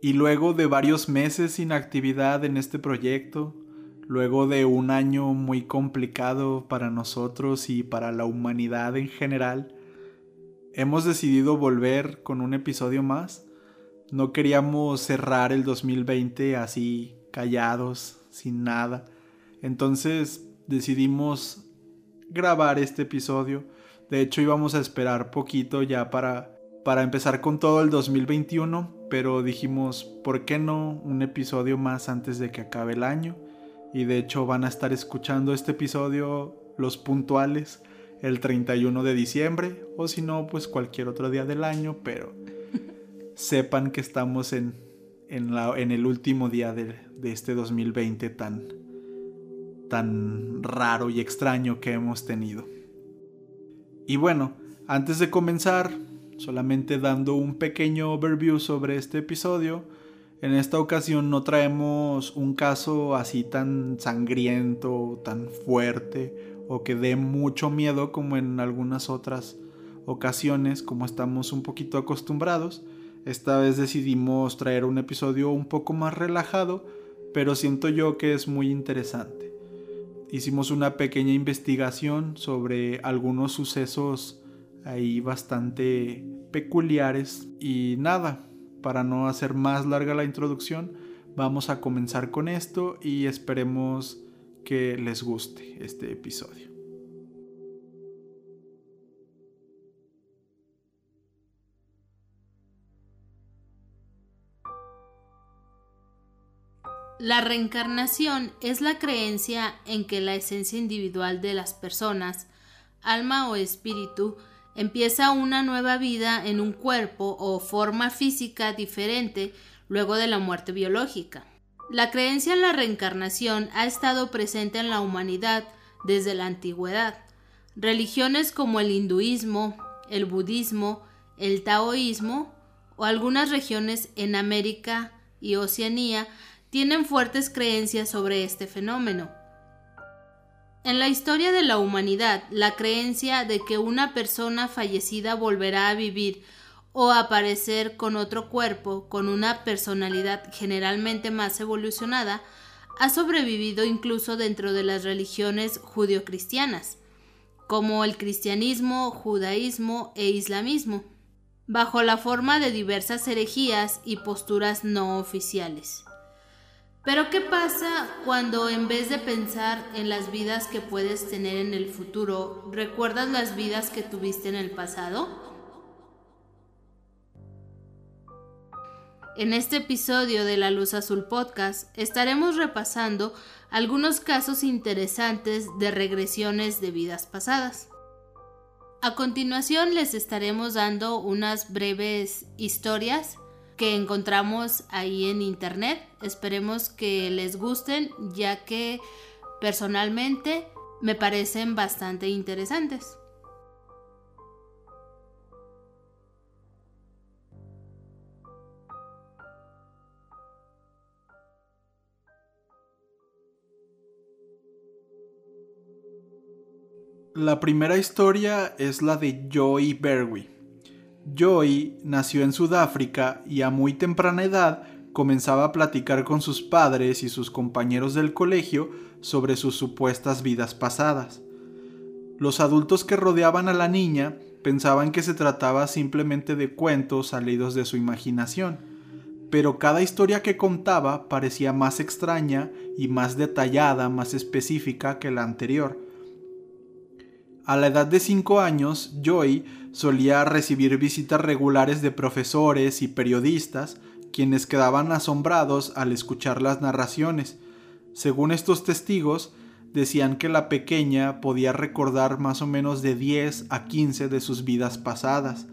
Y luego de varios meses sin actividad en este proyecto, luego de un año muy complicado para nosotros y para la humanidad en general, hemos decidido volver con un episodio más. No queríamos cerrar el 2020 así callados, sin nada. Entonces decidimos grabar este episodio. De hecho íbamos a esperar poquito ya para, para empezar con todo el 2021, pero dijimos, ¿por qué no un episodio más antes de que acabe el año? Y de hecho van a estar escuchando este episodio los puntuales el 31 de diciembre o si no, pues cualquier otro día del año, pero sepan que estamos en, en, la, en el último día de, de este 2020 tan, tan raro y extraño que hemos tenido. Y bueno, antes de comenzar, solamente dando un pequeño overview sobre este episodio, en esta ocasión no traemos un caso así tan sangriento, tan fuerte o que dé mucho miedo como en algunas otras ocasiones, como estamos un poquito acostumbrados. Esta vez decidimos traer un episodio un poco más relajado, pero siento yo que es muy interesante. Hicimos una pequeña investigación sobre algunos sucesos ahí bastante peculiares y nada, para no hacer más larga la introducción, vamos a comenzar con esto y esperemos que les guste este episodio. La reencarnación es la creencia en que la esencia individual de las personas, alma o espíritu, empieza una nueva vida en un cuerpo o forma física diferente luego de la muerte biológica. La creencia en la reencarnación ha estado presente en la humanidad desde la antigüedad. Religiones como el hinduismo, el budismo, el taoísmo o algunas regiones en América y Oceanía tienen fuertes creencias sobre este fenómeno. En la historia de la humanidad, la creencia de que una persona fallecida volverá a vivir o aparecer con otro cuerpo, con una personalidad generalmente más evolucionada, ha sobrevivido incluso dentro de las religiones judio-cristianas, como el cristianismo, judaísmo e islamismo, bajo la forma de diversas herejías y posturas no oficiales. Pero ¿qué pasa cuando en vez de pensar en las vidas que puedes tener en el futuro, recuerdas las vidas que tuviste en el pasado? En este episodio de La Luz Azul Podcast estaremos repasando algunos casos interesantes de regresiones de vidas pasadas. A continuación les estaremos dando unas breves historias que encontramos ahí en internet. Esperemos que les gusten ya que personalmente me parecen bastante interesantes. La primera historia es la de Joy Berwi. Joy nació en Sudáfrica y a muy temprana edad comenzaba a platicar con sus padres y sus compañeros del colegio sobre sus supuestas vidas pasadas. Los adultos que rodeaban a la niña pensaban que se trataba simplemente de cuentos salidos de su imaginación, pero cada historia que contaba parecía más extraña y más detallada, más específica que la anterior. A la edad de 5 años, Joy solía recibir visitas regulares de profesores y periodistas, quienes quedaban asombrados al escuchar las narraciones. Según estos testigos, decían que la pequeña podía recordar más o menos de 10 a 15 de sus vidas pasadas.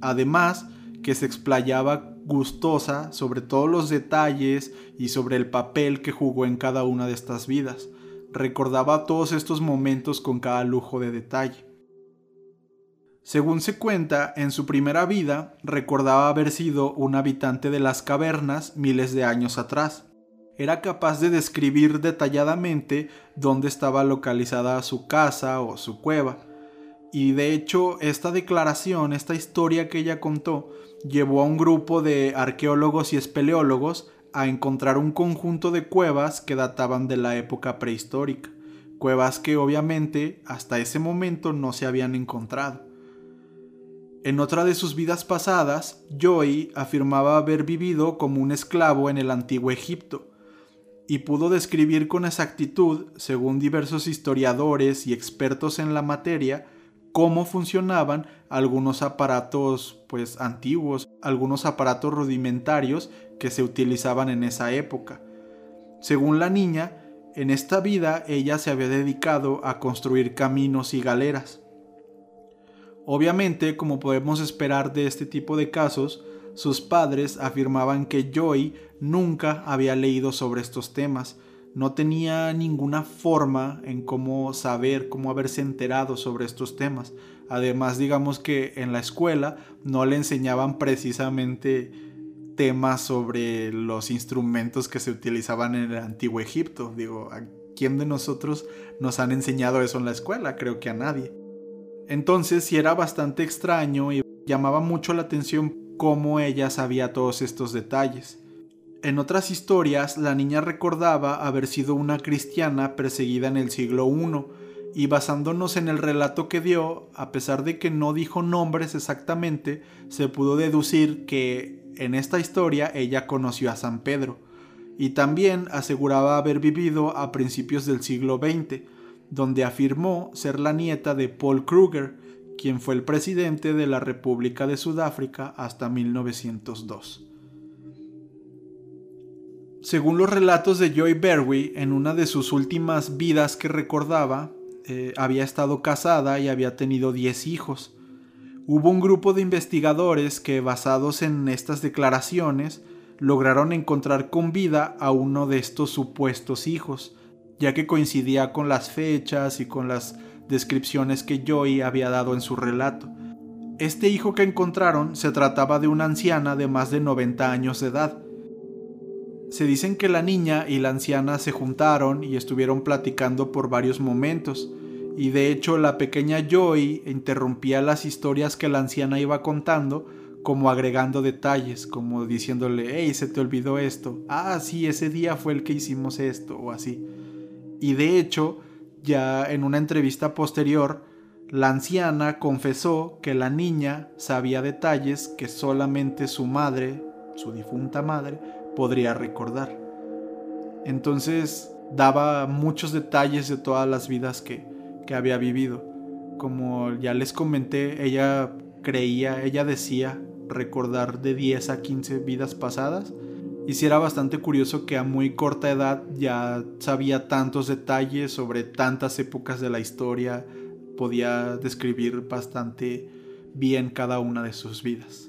Además, que se explayaba gustosa sobre todos los detalles y sobre el papel que jugó en cada una de estas vidas. Recordaba todos estos momentos con cada lujo de detalle. Según se cuenta, en su primera vida recordaba haber sido un habitante de las cavernas miles de años atrás. Era capaz de describir detalladamente dónde estaba localizada su casa o su cueva. Y de hecho, esta declaración, esta historia que ella contó, llevó a un grupo de arqueólogos y espeleólogos a encontrar un conjunto de cuevas que databan de la época prehistórica, cuevas que obviamente hasta ese momento no se habían encontrado. En otra de sus vidas pasadas, Joy afirmaba haber vivido como un esclavo en el antiguo Egipto, y pudo describir con exactitud, según diversos historiadores y expertos en la materia, cómo funcionaban algunos aparatos pues antiguos, algunos aparatos rudimentarios que se utilizaban en esa época. Según la niña, en esta vida ella se había dedicado a construir caminos y galeras. Obviamente, como podemos esperar de este tipo de casos, sus padres afirmaban que Joy nunca había leído sobre estos temas, no tenía ninguna forma en cómo saber, cómo haberse enterado sobre estos temas. Además, digamos que en la escuela no le enseñaban precisamente temas sobre los instrumentos que se utilizaban en el antiguo Egipto. Digo, ¿a quién de nosotros nos han enseñado eso en la escuela? Creo que a nadie. Entonces sí era bastante extraño y llamaba mucho la atención cómo ella sabía todos estos detalles. En otras historias, la niña recordaba haber sido una cristiana perseguida en el siglo I, y basándonos en el relato que dio, a pesar de que no dijo nombres exactamente, se pudo deducir que en esta historia ella conoció a San Pedro, y también aseguraba haber vivido a principios del siglo XX, donde afirmó ser la nieta de Paul Kruger, quien fue el presidente de la República de Sudáfrica hasta 1902. Según los relatos de Joy Berry, en una de sus últimas vidas que recordaba, eh, había estado casada y había tenido 10 hijos. Hubo un grupo de investigadores que, basados en estas declaraciones, lograron encontrar con vida a uno de estos supuestos hijos, ya que coincidía con las fechas y con las descripciones que Joy había dado en su relato. Este hijo que encontraron se trataba de una anciana de más de 90 años de edad. Se dicen que la niña y la anciana se juntaron y estuvieron platicando por varios momentos, y de hecho la pequeña Joy interrumpía las historias que la anciana iba contando, como agregando detalles, como diciéndole, hey, se te olvidó esto, ah, sí, ese día fue el que hicimos esto, o así. Y de hecho, ya en una entrevista posterior, la anciana confesó que la niña sabía detalles que solamente su madre, su difunta madre, podría recordar. Entonces daba muchos detalles de todas las vidas que, que había vivido. Como ya les comenté, ella creía, ella decía recordar de 10 a 15 vidas pasadas y si era bastante curioso que a muy corta edad ya sabía tantos detalles sobre tantas épocas de la historia, podía describir bastante bien cada una de sus vidas.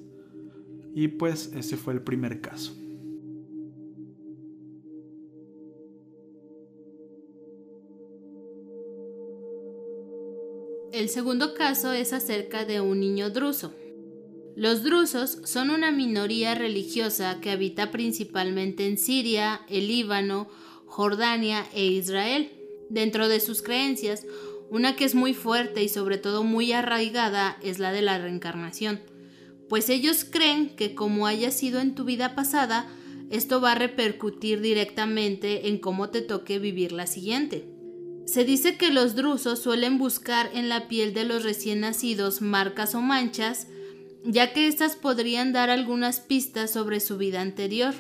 Y pues ese fue el primer caso. El segundo caso es acerca de un niño druso. Los drusos son una minoría religiosa que habita principalmente en Siria, el Líbano, Jordania e Israel. Dentro de sus creencias, una que es muy fuerte y sobre todo muy arraigada es la de la reencarnación, pues ellos creen que como haya sido en tu vida pasada, esto va a repercutir directamente en cómo te toque vivir la siguiente. Se dice que los drusos suelen buscar en la piel de los recién nacidos marcas o manchas ya que éstas podrían dar algunas pistas sobre su vida anterior.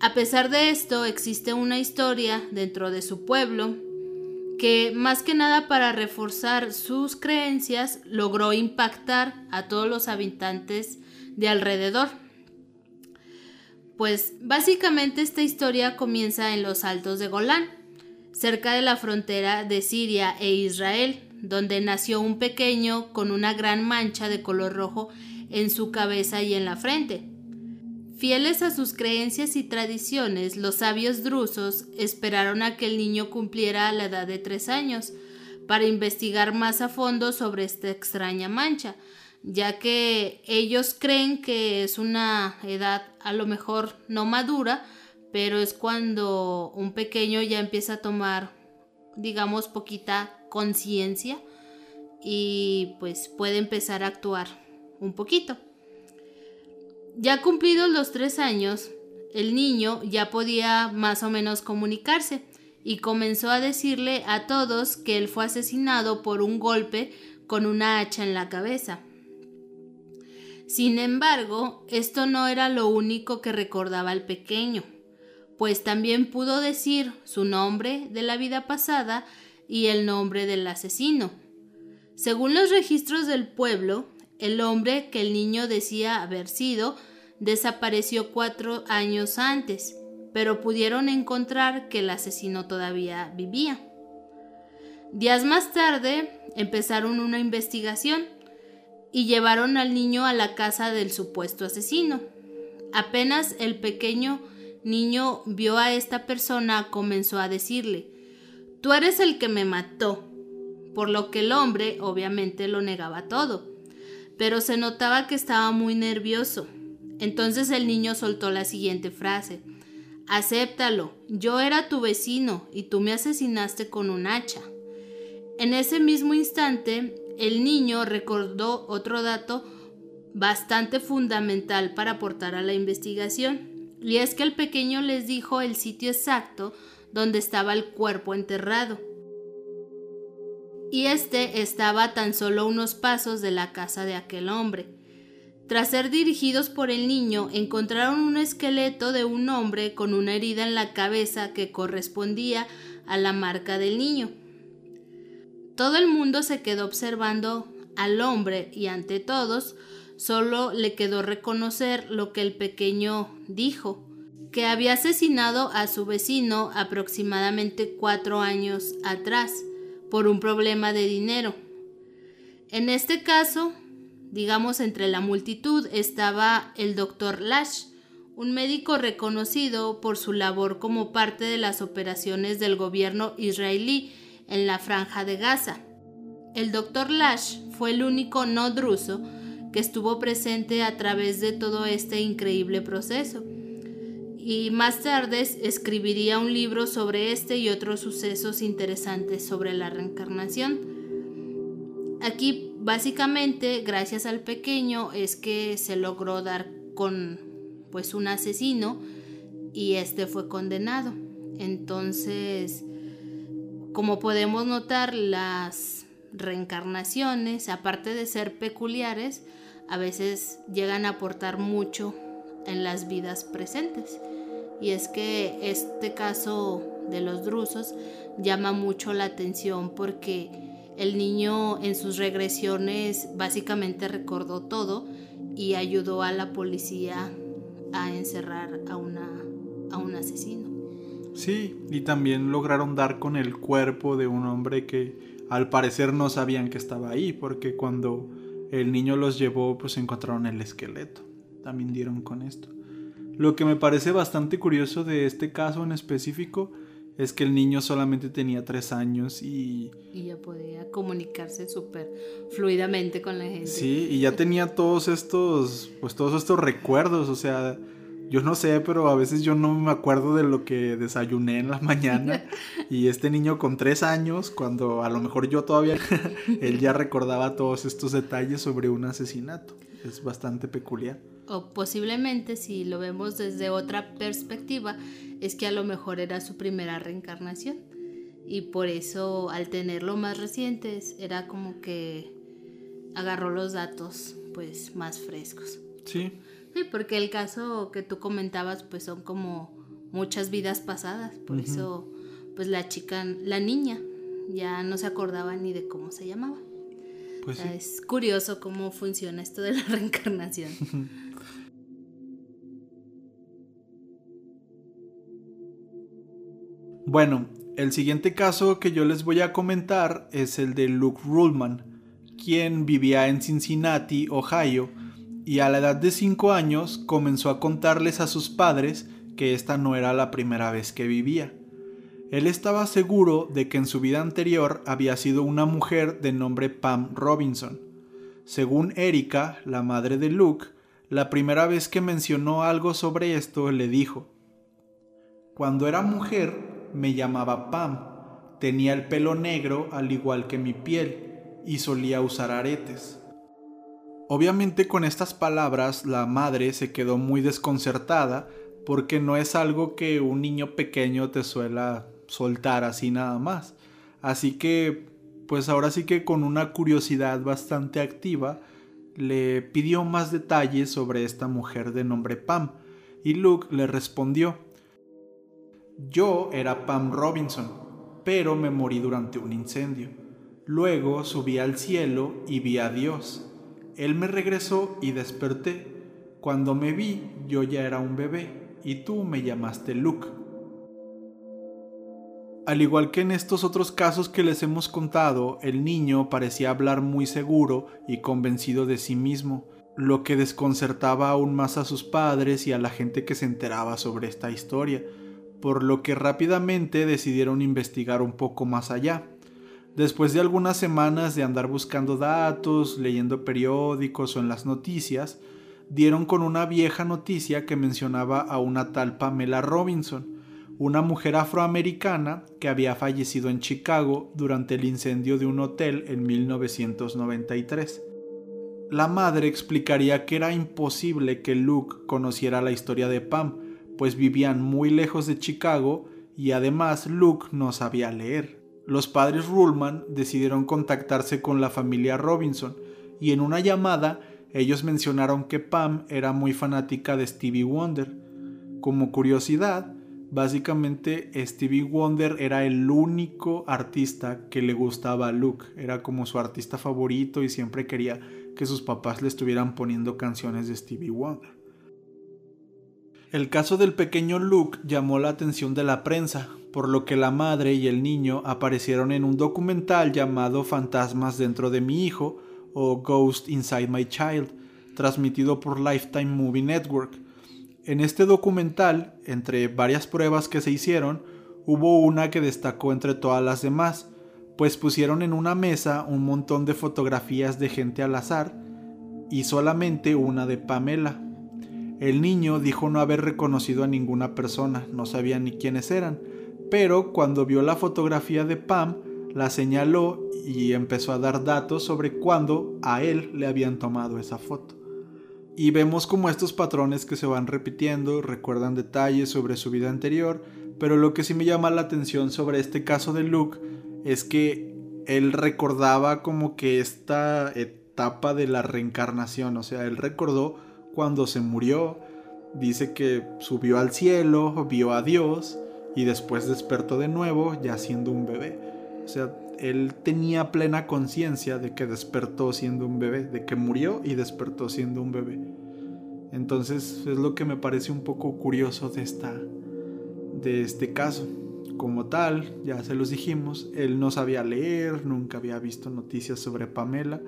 A pesar de esto, existe una historia dentro de su pueblo que, más que nada para reforzar sus creencias, logró impactar a todos los habitantes de alrededor. Pues básicamente esta historia comienza en los altos de Golán, cerca de la frontera de Siria e Israel, donde nació un pequeño con una gran mancha de color rojo en su cabeza y en la frente. Fieles a sus creencias y tradiciones, los sabios drusos esperaron a que el niño cumpliera la edad de tres años para investigar más a fondo sobre esta extraña mancha, ya que ellos creen que es una edad a lo mejor no madura, pero es cuando un pequeño ya empieza a tomar, digamos, poquita conciencia y pues puede empezar a actuar un poquito. Ya cumplidos los tres años, el niño ya podía más o menos comunicarse y comenzó a decirle a todos que él fue asesinado por un golpe con una hacha en la cabeza. Sin embargo, esto no era lo único que recordaba el pequeño, pues también pudo decir su nombre de la vida pasada y el nombre del asesino. Según los registros del pueblo, el hombre que el niño decía haber sido desapareció cuatro años antes, pero pudieron encontrar que el asesino todavía vivía. Días más tarde empezaron una investigación y llevaron al niño a la casa del supuesto asesino. Apenas el pequeño niño vio a esta persona, comenzó a decirle, Tú eres el que me mató, por lo que el hombre obviamente lo negaba todo pero se notaba que estaba muy nervioso. Entonces el niño soltó la siguiente frase. Acéptalo, yo era tu vecino y tú me asesinaste con un hacha. En ese mismo instante, el niño recordó otro dato bastante fundamental para aportar a la investigación, y es que el pequeño les dijo el sitio exacto donde estaba el cuerpo enterrado y este estaba tan solo unos pasos de la casa de aquel hombre. Tras ser dirigidos por el niño, encontraron un esqueleto de un hombre con una herida en la cabeza que correspondía a la marca del niño. Todo el mundo se quedó observando al hombre y ante todos solo le quedó reconocer lo que el pequeño dijo, que había asesinado a su vecino aproximadamente cuatro años atrás por un problema de dinero. En este caso, digamos entre la multitud, estaba el doctor Lash, un médico reconocido por su labor como parte de las operaciones del gobierno israelí en la franja de Gaza. El doctor Lash fue el único no druso que estuvo presente a través de todo este increíble proceso y más tarde escribiría un libro sobre este y otros sucesos interesantes sobre la reencarnación. Aquí básicamente gracias al pequeño es que se logró dar con pues un asesino y este fue condenado. Entonces, como podemos notar, las reencarnaciones, aparte de ser peculiares, a veces llegan a aportar mucho en las vidas presentes. Y es que este caso de los drusos llama mucho la atención porque el niño en sus regresiones básicamente recordó todo y ayudó a la policía a encerrar a, una, a un asesino. Sí, y también lograron dar con el cuerpo de un hombre que al parecer no sabían que estaba ahí, porque cuando el niño los llevó, pues encontraron el esqueleto. También dieron con esto. Lo que me parece bastante curioso de este caso en específico es que el niño solamente tenía tres años y... Y ya podía comunicarse súper fluidamente con la gente. Sí, y ya tenía todos estos, pues todos estos recuerdos, o sea, yo no sé, pero a veces yo no me acuerdo de lo que desayuné en la mañana y este niño con tres años, cuando a lo mejor yo todavía, él ya recordaba todos estos detalles sobre un asesinato. Es bastante peculiar o posiblemente si lo vemos desde otra perspectiva, es que a lo mejor era su primera reencarnación. Y por eso al tenerlo más recientes era como que agarró los datos pues más frescos. Sí. Sí, porque el caso que tú comentabas pues son como muchas vidas pasadas, por eso pues la chica, la niña ya no se acordaba ni de cómo se llamaba. Pues Es curioso cómo funciona esto de la reencarnación. Bueno, el siguiente caso que yo les voy a comentar es el de Luke Ruhlman, quien vivía en Cincinnati, Ohio, y a la edad de 5 años comenzó a contarles a sus padres que esta no era la primera vez que vivía. Él estaba seguro de que en su vida anterior había sido una mujer de nombre Pam Robinson. Según Erika, la madre de Luke, la primera vez que mencionó algo sobre esto le dijo, Cuando era mujer me llamaba Pam, tenía el pelo negro al igual que mi piel y solía usar aretes. Obviamente con estas palabras la madre se quedó muy desconcertada porque no es algo que un niño pequeño te suela soltar así nada más. Así que, pues ahora sí que con una curiosidad bastante activa, le pidió más detalles sobre esta mujer de nombre Pam, y Luke le respondió, Yo era Pam Robinson, pero me morí durante un incendio. Luego subí al cielo y vi a Dios. Él me regresó y desperté. Cuando me vi, yo ya era un bebé, y tú me llamaste Luke. Al igual que en estos otros casos que les hemos contado, el niño parecía hablar muy seguro y convencido de sí mismo, lo que desconcertaba aún más a sus padres y a la gente que se enteraba sobre esta historia, por lo que rápidamente decidieron investigar un poco más allá. Después de algunas semanas de andar buscando datos, leyendo periódicos o en las noticias, dieron con una vieja noticia que mencionaba a una tal Pamela Robinson, una mujer afroamericana que había fallecido en Chicago durante el incendio de un hotel en 1993. La madre explicaría que era imposible que Luke conociera la historia de Pam, pues vivían muy lejos de Chicago y además Luke no sabía leer. Los padres Ruhlman decidieron contactarse con la familia Robinson y en una llamada ellos mencionaron que Pam era muy fanática de Stevie Wonder. Como curiosidad, básicamente Stevie Wonder era el único artista que le gustaba a Luke, era como su artista favorito y siempre quería que sus papás le estuvieran poniendo canciones de Stevie Wonder. El caso del pequeño Luke llamó la atención de la prensa, por lo que la madre y el niño aparecieron en un documental llamado Fantasmas dentro de mi hijo o Ghost Inside My Child, transmitido por Lifetime Movie Network, en este documental, entre varias pruebas que se hicieron, hubo una que destacó entre todas las demás, pues pusieron en una mesa un montón de fotografías de gente al azar y solamente una de Pamela. El niño dijo no haber reconocido a ninguna persona, no sabía ni quiénes eran, pero cuando vio la fotografía de Pam, la señaló y empezó a dar datos sobre cuándo a él le habían tomado esa foto. Y vemos como estos patrones que se van repitiendo recuerdan detalles sobre su vida anterior, pero lo que sí me llama la atención sobre este caso de Luke es que él recordaba como que esta etapa de la reencarnación, o sea, él recordó cuando se murió, dice que subió al cielo, vio a Dios y después despertó de nuevo ya siendo un bebé. O sea, él tenía plena conciencia de que despertó siendo un bebé, de que murió y despertó siendo un bebé. Entonces es lo que me parece un poco curioso de esta de este caso. Como tal, ya se los dijimos, él no sabía leer, nunca había visto noticias sobre Pamela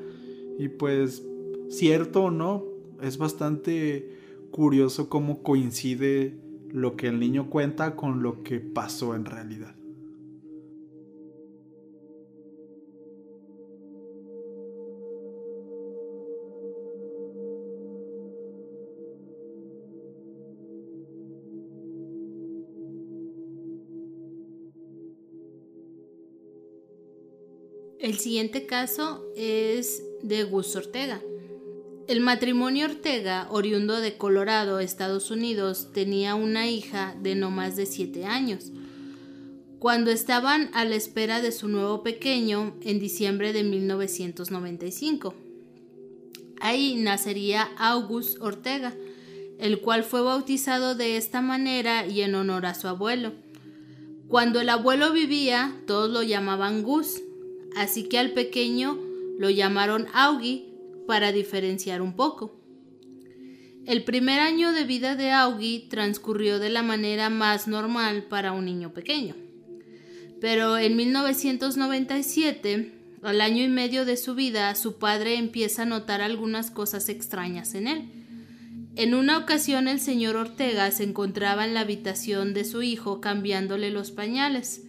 y pues cierto o no, es bastante curioso cómo coincide lo que el niño cuenta con lo que pasó en realidad. El siguiente caso es de Gus Ortega. El matrimonio Ortega, oriundo de Colorado, Estados Unidos, tenía una hija de no más de 7 años. Cuando estaban a la espera de su nuevo pequeño en diciembre de 1995. Ahí nacería August Ortega, el cual fue bautizado de esta manera y en honor a su abuelo. Cuando el abuelo vivía, todos lo llamaban Gus, así que al pequeño lo llamaron Augie para diferenciar un poco. El primer año de vida de Augie transcurrió de la manera más normal para un niño pequeño. Pero en 1997 Al año y medio de su vida, su padre empieza a notar algunas cosas extrañas en él. En una ocasión el señor Ortega se encontraba en la habitación de su hijo cambiándole los pañales,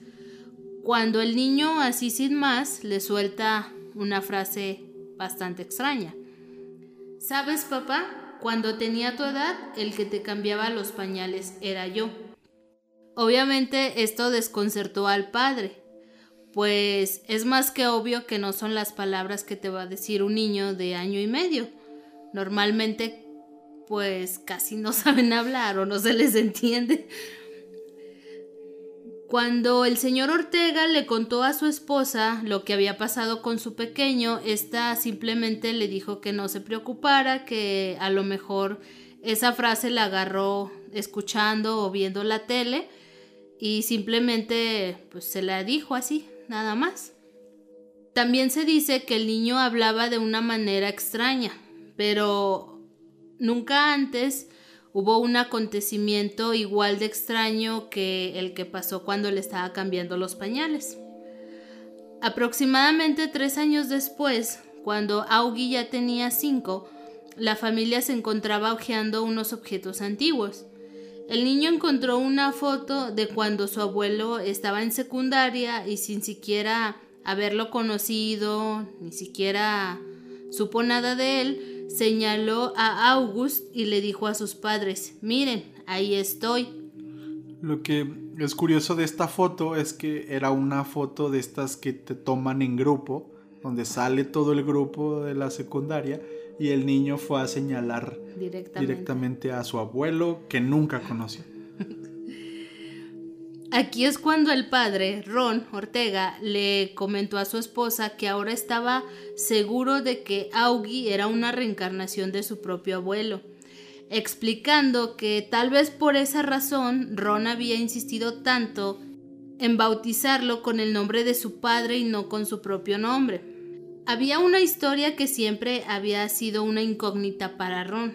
cuando el niño, así sin más, le suelta una frase bastante extraña. ¿Sabes, papá? Cuando tenía tu edad, el que te cambiaba los pañales era yo. Obviamente esto desconcertó al padre, pues es más que obvio que no son las palabras que te va a decir un niño de año y medio. Normalmente, pues casi no saben hablar o no se les entiende. Cuando el señor Ortega le contó a su esposa lo que había pasado con su pequeño, ésta simplemente le dijo que no se preocupara, que a lo mejor esa frase la agarró escuchando o viendo la tele y simplemente pues se la dijo así, nada más. También se dice que el niño hablaba de una manera extraña, pero nunca antes hubo un acontecimiento igual de extraño que el que pasó cuando le estaba cambiando los pañales. Aproximadamente tres años después, cuando Augie ya tenía cinco, la familia se encontraba hojeando unos objetos antiguos. El niño encontró una foto de cuando su abuelo estaba en secundaria y sin siquiera haberlo conocido, ni siquiera supo nada de él, señaló a August y le dijo a sus padres, miren, ahí estoy. Lo que es curioso de esta foto es que era una foto de estas que te toman en grupo, donde sale todo el grupo de la secundaria y el niño fue a señalar directamente, directamente a su abuelo que nunca conoció. Aquí es cuando el padre, Ron Ortega, le comentó a su esposa que ahora estaba seguro de que Augie era una reencarnación de su propio abuelo, explicando que tal vez por esa razón Ron había insistido tanto en bautizarlo con el nombre de su padre y no con su propio nombre. Había una historia que siempre había sido una incógnita para Ron,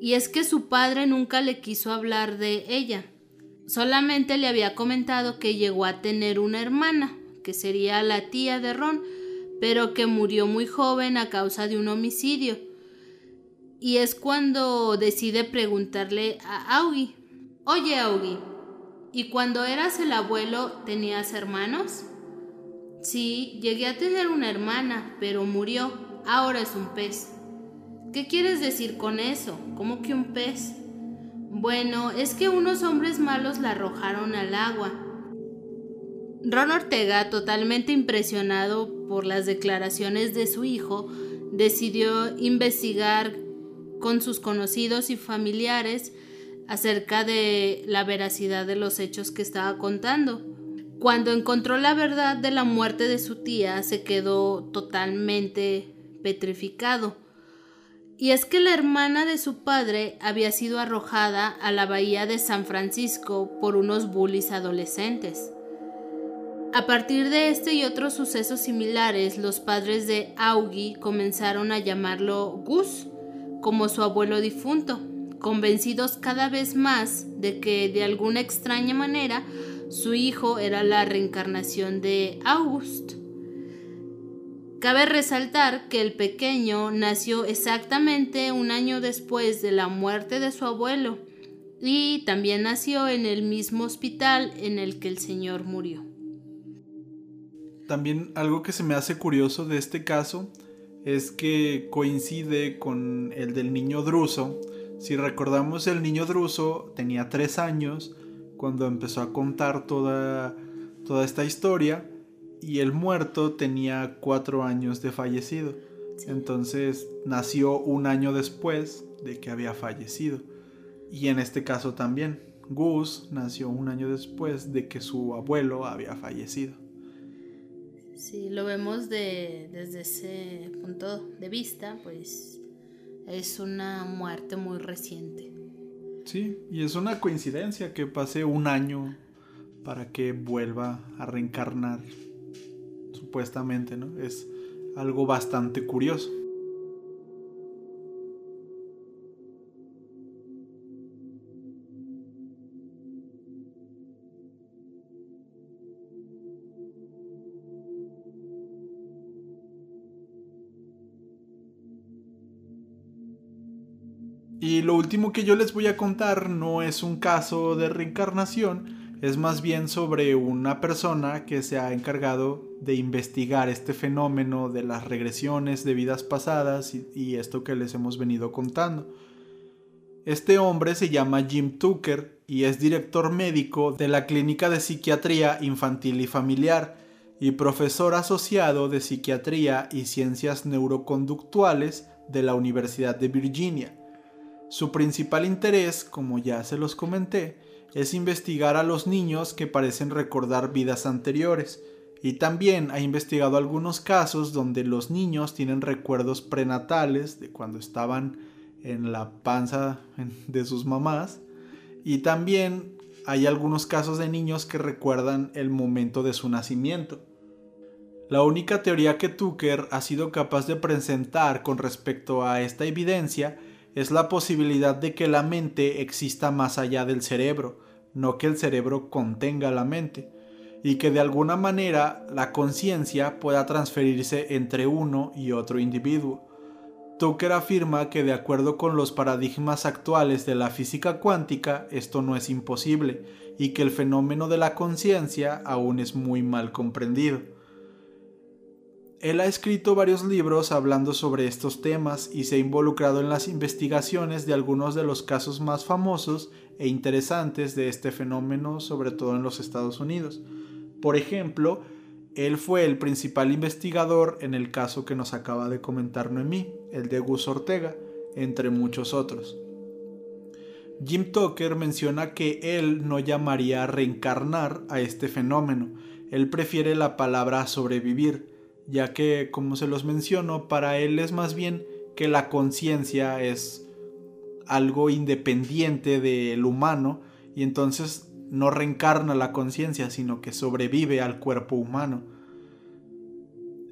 y es que su padre nunca le quiso hablar de ella Solamente le había comentado que llegó a tener una hermana, que sería la tía de Ron, pero que murió muy joven a causa de un homicidio. Y es cuando decide preguntarle a Augie, oye Augie, ¿y cuando eras el abuelo tenías hermanos? Sí, llegué a tener una hermana, pero murió, ahora es un pez. ¿Qué quieres decir con eso? ¿Cómo que un pez? Bueno, es que unos hombres malos la arrojaron al agua. Ron Ortega, totalmente impresionado por las declaraciones de su hijo, decidió investigar con sus conocidos y familiares acerca de la veracidad de los hechos que estaba contando. Cuando encontró la verdad de la muerte de su tía, se quedó totalmente petrificado. Y es que la hermana de su padre había sido arrojada a la bahía de San Francisco por unos bullies adolescentes. A partir de este y otros sucesos similares, los padres de Augie comenzaron a llamarlo Gus, como su abuelo difunto, convencidos cada vez más de que de alguna extraña manera su hijo era la reencarnación de August. Cabe resaltar que el pequeño nació exactamente un año después de la muerte de su abuelo y también nació en el mismo hospital en el que el señor murió. También algo que se me hace curioso de este caso es que coincide con el del niño druso. Si recordamos, el niño druso tenía tres años cuando empezó a contar toda, toda esta historia y el muerto tenía cuatro años de fallecido. Entonces nació un año después de que había fallecido. Y en este caso también, Gus nació un año después de que su abuelo había fallecido. Si lo vemos de, desde ese punto de vista, pues es una muerte muy reciente. Sí, y es una coincidencia que pase un año para que vuelva a reencarnar supuestamente, ¿no? Es algo bastante curioso. Y lo último que yo les voy a contar no es un caso de reencarnación, es más bien sobre una persona que se ha encargado de investigar este fenómeno de las regresiones de vidas pasadas y, esto que les hemos venido contando. Este hombre se llama Jim Tucker y es director médico de la Clínica de Psiquiatría Infantil y Familiar y profesor asociado de Psiquiatría y Ciencias Neuroconductuales de la Universidad de Virginia. Su principal interés, como ya se los comenté, es investigar a los niños que parecen recordar vidas anteriores, y también ha investigado algunos casos donde los niños tienen recuerdos prenatales de cuando estaban en la panza de sus mamás, y también hay algunos casos de niños que recuerdan el momento de su nacimiento. La única teoría que Tucker ha sido capaz de presentar con respecto a esta evidencia es la posibilidad de que la mente exista más allá del cerebro, no que el cerebro contenga la mente, y que de alguna manera la conciencia pueda transferirse entre uno y otro individuo. Tucker afirma que de acuerdo con los paradigmas actuales de la física cuántica esto no es imposible y que el fenómeno de la conciencia aún es muy mal comprendido. Él ha escrito varios libros hablando sobre estos temas y se ha involucrado en las investigaciones de algunos de los casos más famosos e interesantes de este fenómeno, sobre todo en los Estados Unidos. Por ejemplo, él fue el principal investigador en el caso que nos acaba de comentar Noemí, el de Gus Ortega, entre muchos otros. Jim Tucker menciona que él no llamaría reencarnar a este fenómeno, él prefiere la palabra sobrevivir, ya que, como se los menciono, para él es más bien que la conciencia es algo independiente del humano y entonces no reencarna la conciencia, sino que sobrevive al cuerpo humano.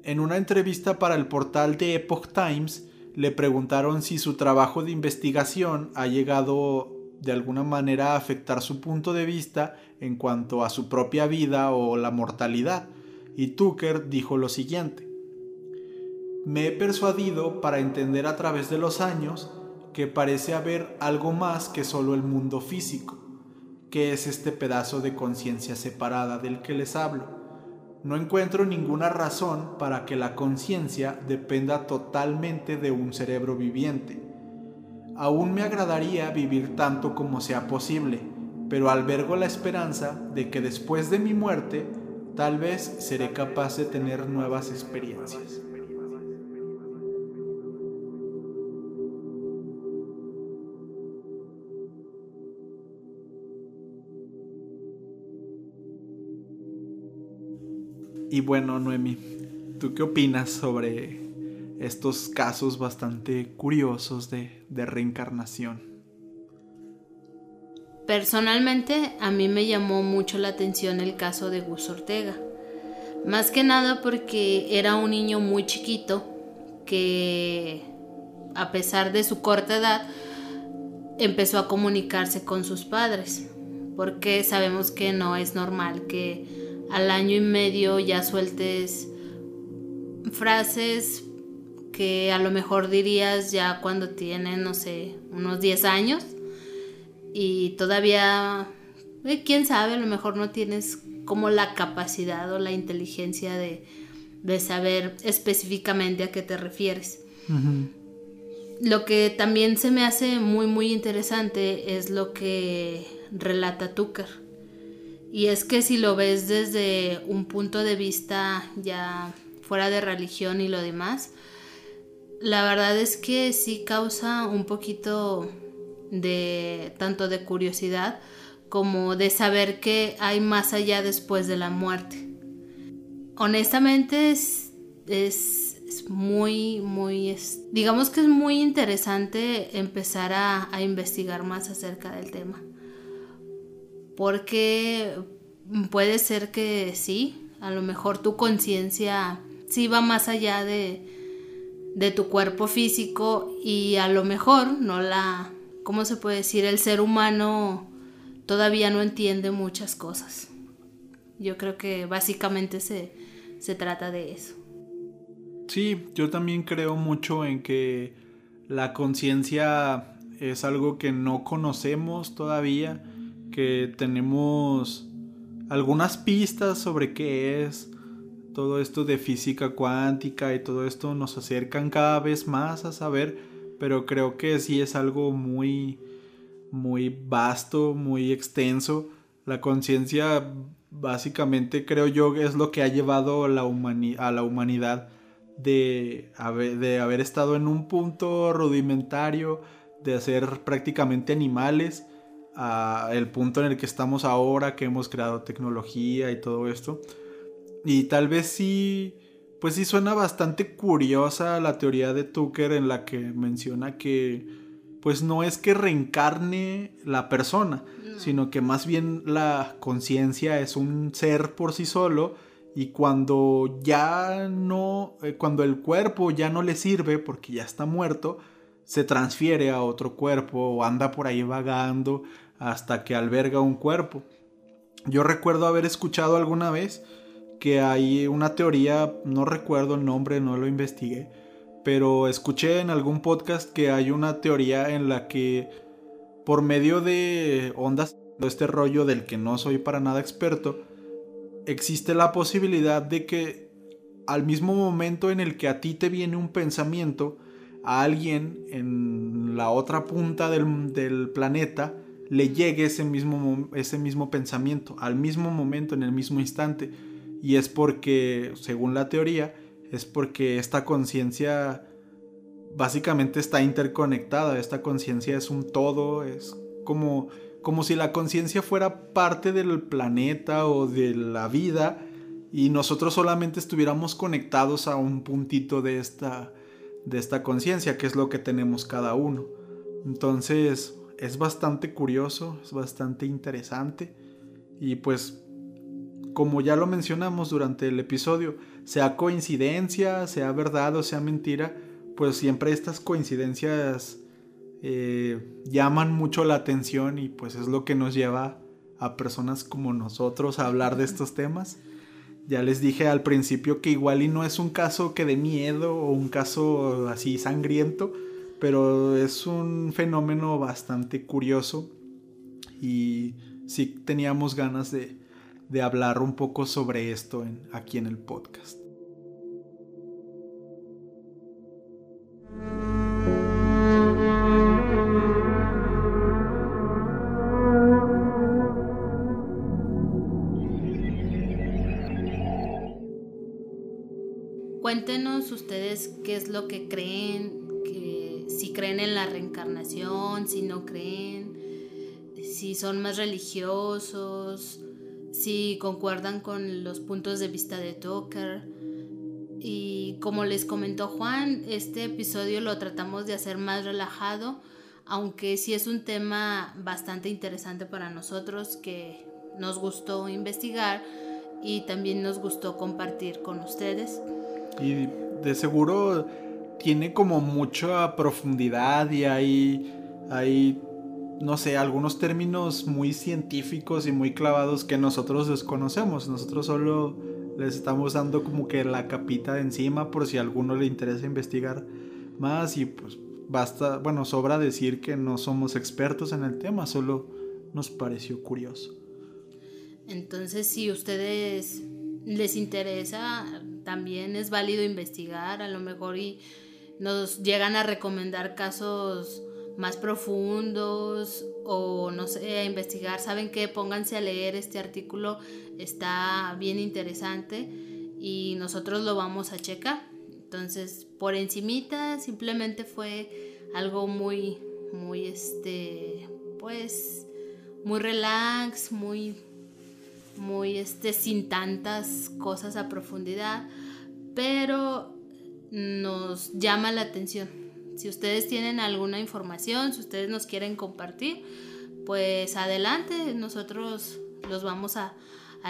En una entrevista para el portal de Epoch Times, le preguntaron si su trabajo de investigación ha llegado de alguna manera a afectar su punto de vista en cuanto a su propia vida o la mortalidad y Tucker dijo lo siguiente. Me he persuadido para entender a través de los años que parece haber algo más que solo el mundo físico, que es este pedazo de conciencia separada del que les hablo. No encuentro ninguna razón para que la conciencia dependa totalmente de un cerebro viviente. Aún me agradaría vivir tanto como sea posible, pero albergo la esperanza de que después de mi muerte tal vez seré capaz de tener nuevas experiencias. Y bueno, Noemi, ¿tú qué opinas sobre estos casos bastante curiosos de, de reencarnación? Personalmente a mí me llamó mucho la atención el caso de Gus Ortega. Más que nada porque era un niño muy chiquito que a pesar de su corta edad empezó a comunicarse con sus padres. Porque sabemos que no es normal que al año y medio ya sueltes frases que a lo mejor dirías ya cuando tienen, no sé, unos 10 años y todavía, eh, quién sabe, a lo mejor no tienes como la capacidad o la inteligencia de, saber específicamente a qué te refieres. Lo que también se me hace muy, muy interesante es lo que relata Tucker. Y es que si lo ves desde un punto de vista ya fuera de religión y lo demás, la verdad es que sí causa un poquito de tanto de curiosidad como de saber que hay más allá después de la muerte. Honestamente es, es, muy, muy, digamos que es muy interesante empezar a, a investigar más acerca del tema. Porque puede ser que sí, a lo mejor tu conciencia sí va más allá de, de tu cuerpo físico y a lo mejor no la, ¿cómo se puede decir? El ser humano todavía no entiende muchas cosas. Yo creo que básicamente se, se trata de eso. Sí, yo también creo mucho en que la conciencia es algo que no conocemos todavía, que tenemos algunas pistas sobre qué es. Todo esto de física cuántica y todo esto nos acercan cada vez más a saber, pero creo que sí es algo muy muy vasto, muy extenso. La conciencia básicamente creo yo es lo que ha llevado a la, a la humanidad de haber, de haber estado en un punto rudimentario, de ser prácticamente animales, a el punto en el que estamos ahora, que hemos creado tecnología y todo esto. Y tal vez sí, pues sí suena bastante curiosa la teoría de Tucker en la que menciona que pues no es que reencarne la persona, sino que más bien la conciencia es un ser por sí solo y cuando ya no, eh, cuando el cuerpo ya no le sirve porque ya está muerto, se transfiere a otro cuerpo o anda por ahí vagando hasta que alberga un cuerpo. Yo recuerdo haber escuchado alguna vez que hay una teoría, no recuerdo el nombre, no lo investigué, pero escuché en algún podcast que hay una teoría en la que por medio de ondas, este rollo del que no soy para nada experto, existe la posibilidad de que al mismo momento en el que a ti te viene un pensamiento, a alguien en la otra punta del, planeta le llegue ese mismo, ese mismo pensamiento, al mismo momento, en el mismo instante. Y es porque, según la teoría, es porque esta conciencia básicamente está interconectada, esta conciencia es un todo, es como, como si la conciencia fuera parte del planeta o de la vida y nosotros solamente estuviéramos conectados a un puntito de esta, de esta conciencia, que es lo que tenemos cada uno. Entonces es bastante curioso, es bastante interesante y pues como ya lo mencionamos durante el episodio, sea coincidencia, sea verdad o sea mentira, pues siempre estas coincidencias eh, llaman mucho la atención y pues es lo que nos lleva a personas como nosotros a hablar de estos temas. Ya les dije al principio que igual y no es un caso que de miedo o un caso así sangriento, pero es un fenómeno bastante curioso y sí teníamos ganas de, de hablar un poco sobre esto aquí en el podcast. Cuéntenos ustedes qué es lo que creen, si creen en la reencarnación, si no creen, si son más religiosos, si concuerdan con los puntos de vista de Tucker. Y como les comentó Juan, este episodio lo tratamos de hacer más relajado, aunque sí es un tema bastante interesante para nosotros que nos gustó investigar y también nos gustó compartir con ustedes. Y de seguro tiene como mucha profundidad y hay, hay no sé, algunos términos muy científicos y muy clavados que nosotros desconocemos. Nosotros solo les estamos dando como que la capita de encima por si a alguno le interesa investigar más y pues basta, bueno, sobra decir que no somos expertos en el tema, solo nos pareció curioso. Entonces, si ustedes les interesa, también es válido investigar, a lo mejor y nos llegan a recomendar casos más profundos o no sé, a investigar, saben que pónganse a leer este artículo, está bien interesante y nosotros lo vamos a checar. Entonces, por encimita simplemente fue algo muy muy este pues muy relax, muy muy este sin tantas cosas a profundidad, pero nos llama la atención si ustedes tienen alguna información, si ustedes nos quieren compartir, pues adelante, nosotros los vamos a,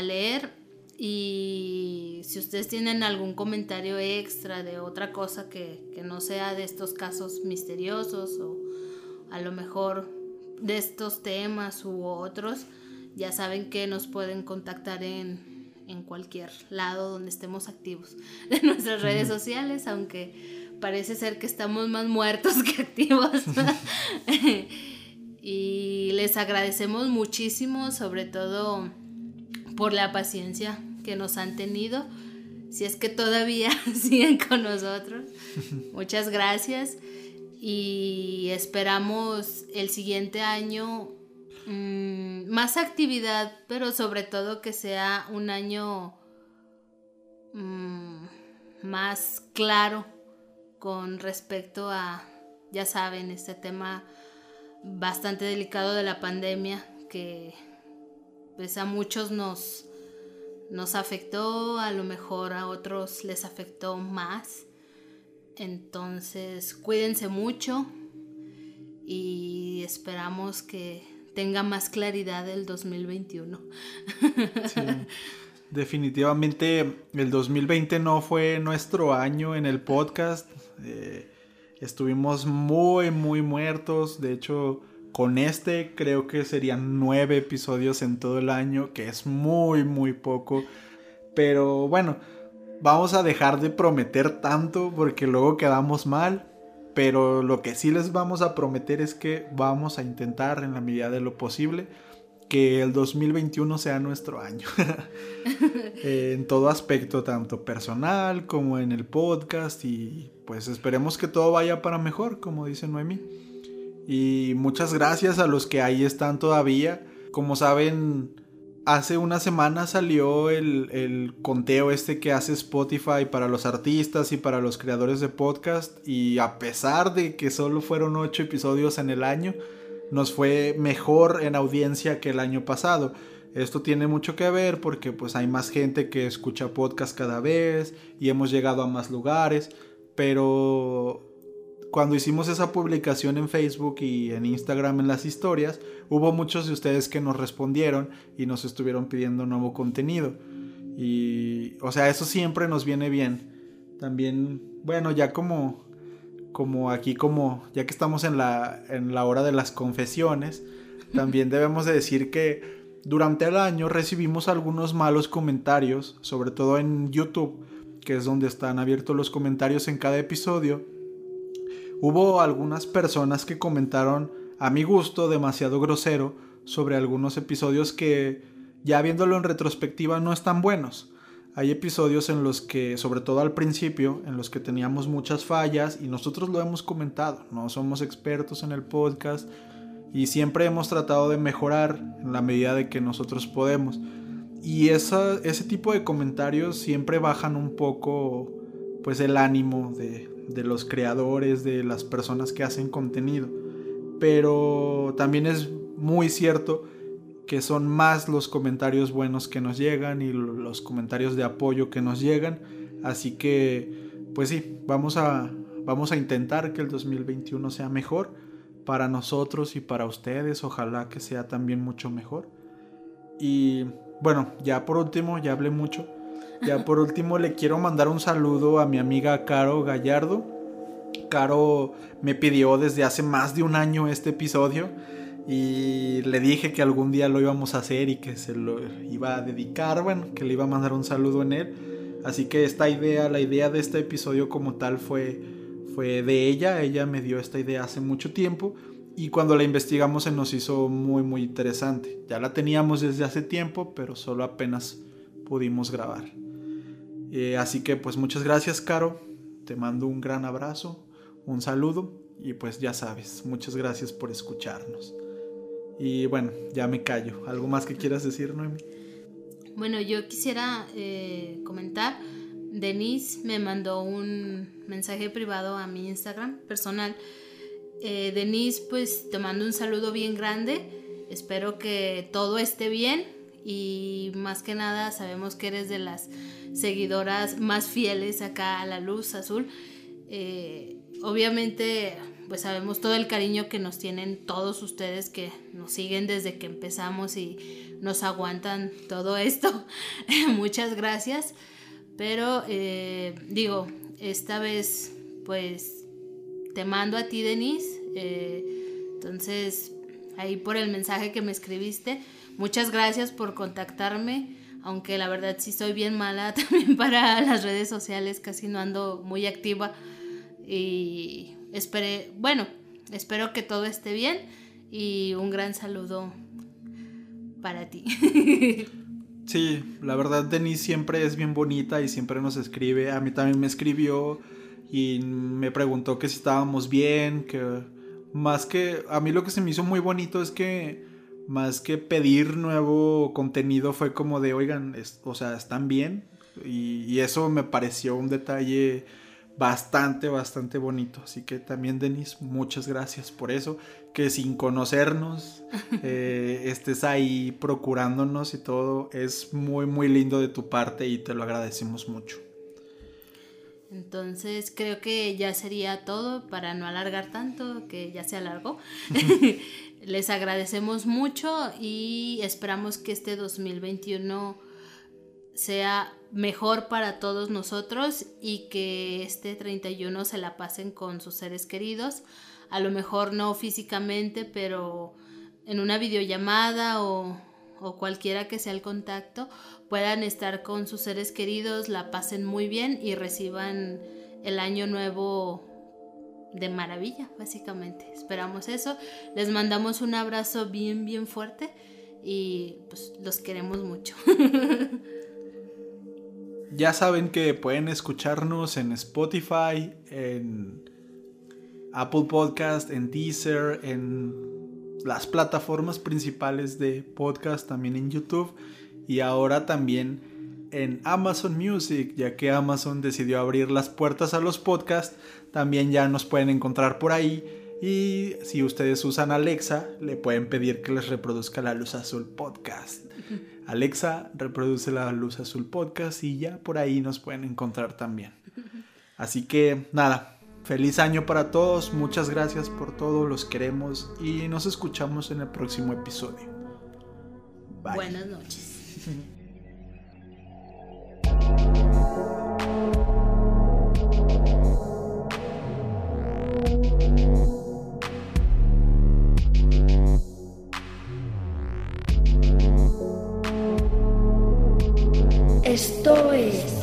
leer. Y si ustedes tienen algún comentario extra de otra cosa que, que, no sea de estos casos misteriosos o a lo mejor de estos temas u otros, ya saben que nos pueden contactar en, en cualquier lado donde estemos activos de nuestras redes sociales, aunque parece ser que estamos más muertos que activos. y les agradecemos muchísimo, sobre todo por la paciencia que nos han tenido. Si es que todavía siguen con nosotros. Muchas gracias. Y esperamos el siguiente año mm, más actividad, pero sobre todo que sea un año mm, más claro con respecto a, ya saben, este tema bastante delicado de la pandemia que pues a muchos nos, nos afectó, a lo mejor a otros les afectó más. Entonces, cuídense mucho y esperamos que tenga más claridad el 2021. Definitivamente el 2020 no fue nuestro año en el podcast. Eh, estuvimos muy, muy muertos. De hecho, con este creo que serían nueve episodios en todo el año, que es muy, muy poco. Pero bueno, vamos a dejar de prometer tanto porque luego quedamos mal. Pero lo que sí les vamos a prometer es que vamos a intentar en la medida de lo posible que el 2021 sea nuestro año. en todo aspecto, tanto personal como en el podcast. Y pues esperemos que todo vaya para mejor, como dice Noemi. Y muchas gracias a los que ahí están todavía. Como saben, hace una semana salió el, conteo este que hace Spotify para los artistas y para los creadores de podcast. Y a pesar de que solo fueron ocho episodios en el año, nos fue mejor en audiencia que el año pasado. Esto tiene mucho que ver porque pues hay más gente que escucha podcast cada vez y hemos llegado a más lugares, pero cuando hicimos esa publicación en Facebook y en Instagram en las historias, hubo muchos de ustedes que nos respondieron y nos estuvieron pidiendo nuevo contenido. Y, o sea, eso siempre nos viene bien. También, bueno, ya como, como aquí, como, ya que estamos en la, en la hora de las confesiones, también debemos de decir que durante el año recibimos algunos malos comentarios, sobre todo en YouTube, que es donde están abiertos los comentarios en cada episodio Hubo algunas personas que comentaron, a mi gusto, demasiado grosero sobre algunos episodios que, ya viéndolo en retrospectiva, no están buenos. Hay episodios en los que, sobre todo al principio, en los que teníamos muchas fallas y nosotros lo hemos comentado, no somos expertos en el podcast y siempre hemos tratado de mejorar en la medida de que nosotros podemos. Y ese tipo de comentarios siempre bajan un poco pues el ánimo de, los creadores, de las personas que hacen contenido. Pero también es muy cierto que son más los comentarios buenos que nos llegan y los comentarios de apoyo que nos llegan. Así que, pues sí, vamos a, vamos a intentar que el 2021 sea mejor para nosotros y para ustedes. Ojalá que sea también mucho mejor. Y bueno, ya por último, ya hablé mucho. Ya por último le quiero mandar un saludo a mi amiga Caro Gallardo. Caro me pidió desde hace más de un año este episodio y le dije que algún día lo íbamos a hacer y que se lo iba a dedicar, bueno, que le iba a mandar un saludo en él. Así que esta idea, la idea de este episodio como tal fue, fue de ella, ella me dio esta idea hace mucho tiempo y cuando la investigamos se nos hizo muy muy interesante. Ya la teníamos desde hace tiempo, pero solo apenas pudimos grabar. Eh, así que pues muchas gracias, Caro. Te mando un gran abrazo, un saludo y pues ya sabes, muchas gracias por escucharnos. Y bueno, ya me callo. ¿Algo más que quieras decir, Noemi? Bueno, yo quisiera eh, comentar. Denise me mandó un mensaje privado a mi Instagram personal. Eh, Denise, pues te mando un saludo bien grande. Espero que todo esté bien y más que nada sabemos que eres de las seguidoras más fieles acá a la luz azul. Eh, obviamente, pues sabemos todo el cariño que nos tienen todos ustedes que nos siguen desde que empezamos y nos aguantan todo esto. Muchas gracias. Pero eh, digo, esta vez pues te mando a ti, Denise. Eh, entonces, ahí por el mensaje que me escribiste, muchas gracias por contactarme aunque la verdad sí soy bien mala también para las redes sociales, casi no ando muy activa. Y esperé, bueno, espero que todo esté bien y un gran saludo para ti. Sí, la verdad Denise siempre es bien bonita y siempre nos escribe. A mí también me escribió y me preguntó que si estábamos bien, que más que a mí lo que se me hizo muy bonito es que más que pedir nuevo contenido fue como de, oigan, o sea, están bien y, eso me pareció un detalle bastante, bastante bonito. Así que también, Denis, muchas gracias por eso. Que sin conocernos eh, estés ahí procurándonos y todo, es muy, muy lindo de tu parte y te lo agradecemos mucho. Entonces creo que ya sería todo para no alargar tanto, que ya se alargó. Les agradecemos mucho y esperamos que este 2021 sea mejor para todos nosotros y que este 31 se la pasen con sus seres queridos. A lo mejor no físicamente, pero en una videollamada o, o cualquiera que sea el contacto, puedan estar con sus seres queridos, la pasen muy bien y reciban el año nuevo de maravilla, básicamente. Esperamos eso. Les mandamos un abrazo bien, bien fuerte y pues los queremos mucho. Ya saben que pueden escucharnos en Spotify, en Apple Podcast, en Deezer, en las plataformas principales de podcast, también en YouTube y ahora también en Amazon Music, ya que Amazon decidió abrir las puertas a los podcasts, también ya nos pueden encontrar por ahí. Y si ustedes usan Alexa, le pueden pedir que les reproduzca la luz azul podcast. Alexa, reproduce la luz azul podcast y ya por ahí nos pueden encontrar también. Así que nada, feliz año para todos, muchas gracias por todo, los queremos y nos escuchamos en el próximo episodio. Buenas noches. Esto es.